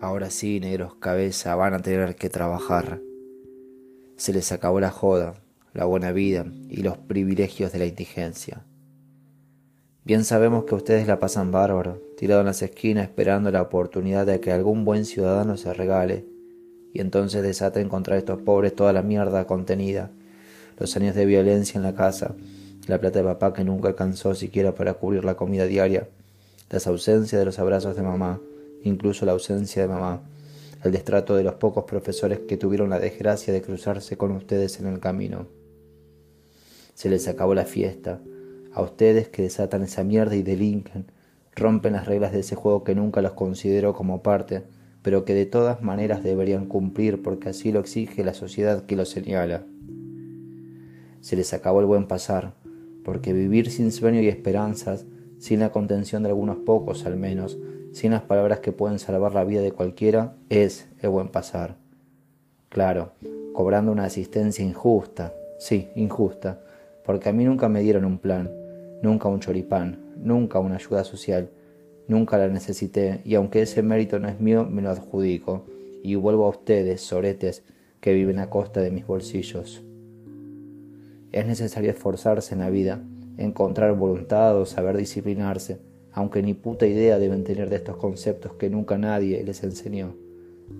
Ahora sí, negros cabeza, van a tener que trabajar. Se les acabó la joda, la buena vida y los privilegios de la indigencia. Bien sabemos que ustedes la pasan bárbaro, tirado en las esquinas esperando la oportunidad de que algún buen ciudadano se regale y entonces desaten contra estos pobres toda la mierda contenida, los años de violencia en la casa, la plata de papá que nunca alcanzó siquiera para cubrir la comida diaria, las ausencias de los abrazos de mamá, incluso la ausencia de mamá, el destrato de los pocos profesores que tuvieron la desgracia de cruzarse con ustedes en el camino. Se les acabó la fiesta, a ustedes que desatan esa mierda y delinquen, rompen las reglas de ese juego que nunca los considero como parte, pero que de todas maneras deberían cumplir porque así lo exige la sociedad que lo señala. Se les acabó el buen pasar, porque vivir sin sueño y esperanzas, sin la contención de algunos pocos al menos, sin las palabras que pueden salvar la vida de cualquiera, es el buen pasar. Claro, cobrando una asistencia injusta, sí, injusta, porque a mí nunca me dieron un plan, nunca un choripán, nunca una ayuda social, nunca la necesité, y aunque ese mérito no es mío, me lo adjudico, y vuelvo a ustedes, soretes, que viven a costa de mis bolsillos. Es necesario esforzarse en la vida, encontrar voluntad o saber disciplinarse, aunque ni puta idea deben tener de estos conceptos que nunca nadie les enseñó.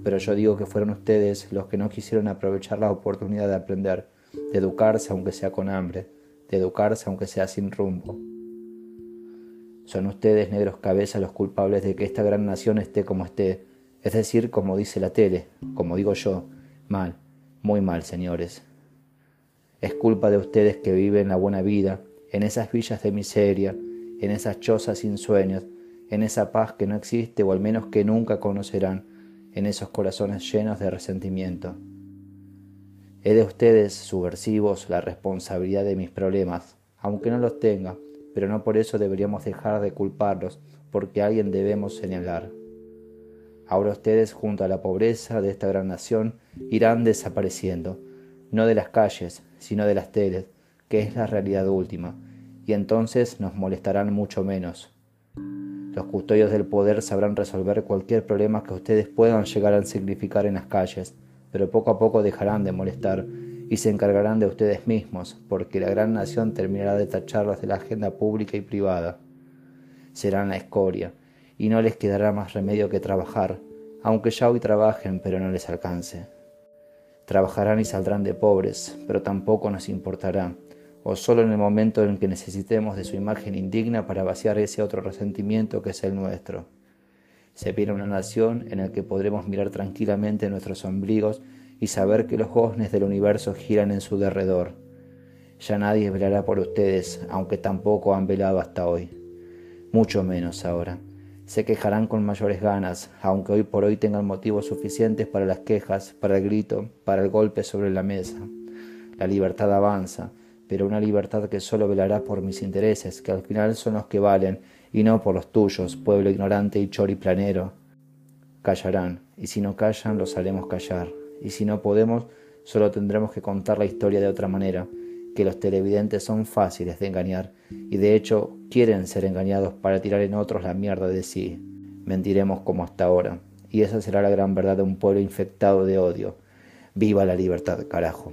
Pero yo digo que fueron ustedes los que no quisieron aprovechar la oportunidad de aprender, de educarse aunque sea con hambre, de educarse aunque sea sin rumbo. Son ustedes, negros cabezas, los culpables de que esta gran nación esté como esté, es decir, como dice la tele, como digo yo, mal, muy mal, señores. Es culpa de ustedes que viven la buena vida, en esas villas de miseria, en esas chozas sin sueños, en esa paz que no existe o al menos que nunca conocerán, en esos corazones llenos de resentimiento. Es de ustedes, subversivos, la responsabilidad de mis problemas, aunque no los tenga, pero no por eso deberíamos dejar de culparlos, porque a alguien debemos señalar. Ahora ustedes, junto a la pobreza de esta gran nación, irán desapareciendo, no de las calles, sino de las teles, que es la realidad última, y entonces nos molestarán mucho menos. Los custodios del poder sabrán resolver cualquier problema que ustedes puedan llegar a significar en las calles, pero poco a poco dejarán de molestar y se encargarán de ustedes mismos, porque la gran nación terminará de tacharlos de la agenda pública y privada. Serán la escoria, y no les quedará más remedio que trabajar, aunque ya hoy trabajen, pero no les alcance. Trabajarán y saldrán de pobres, pero tampoco nos importará, o solo en el momento en que necesitemos de su imagen indigna para vaciar ese otro resentimiento que es el nuestro. Se viene una nación en la que podremos mirar tranquilamente nuestros ombligos y saber que los goznes del universo giran en su derredor. Ya nadie velará por ustedes, aunque tampoco han velado hasta hoy. Mucho menos ahora. Se quejarán con mayores ganas, aunque hoy por hoy tengan motivos suficientes para las quejas, para el grito, para el golpe sobre la mesa. La libertad avanza, pero una libertad que solo velará por mis intereses, que al final son los que valen, y no por los tuyos, pueblo ignorante y choriplanero. Callarán, y si no callan, los haremos callar y si no podemos, solo tendremos que contar la historia de otra manera, que los televidentes son fáciles de engañar y de hecho quieren ser engañados para tirar en otros la mierda de sí. Mentiremos como hasta ahora, y esa será la gran verdad de un pueblo infectado de odio. Viva la libertad, carajo.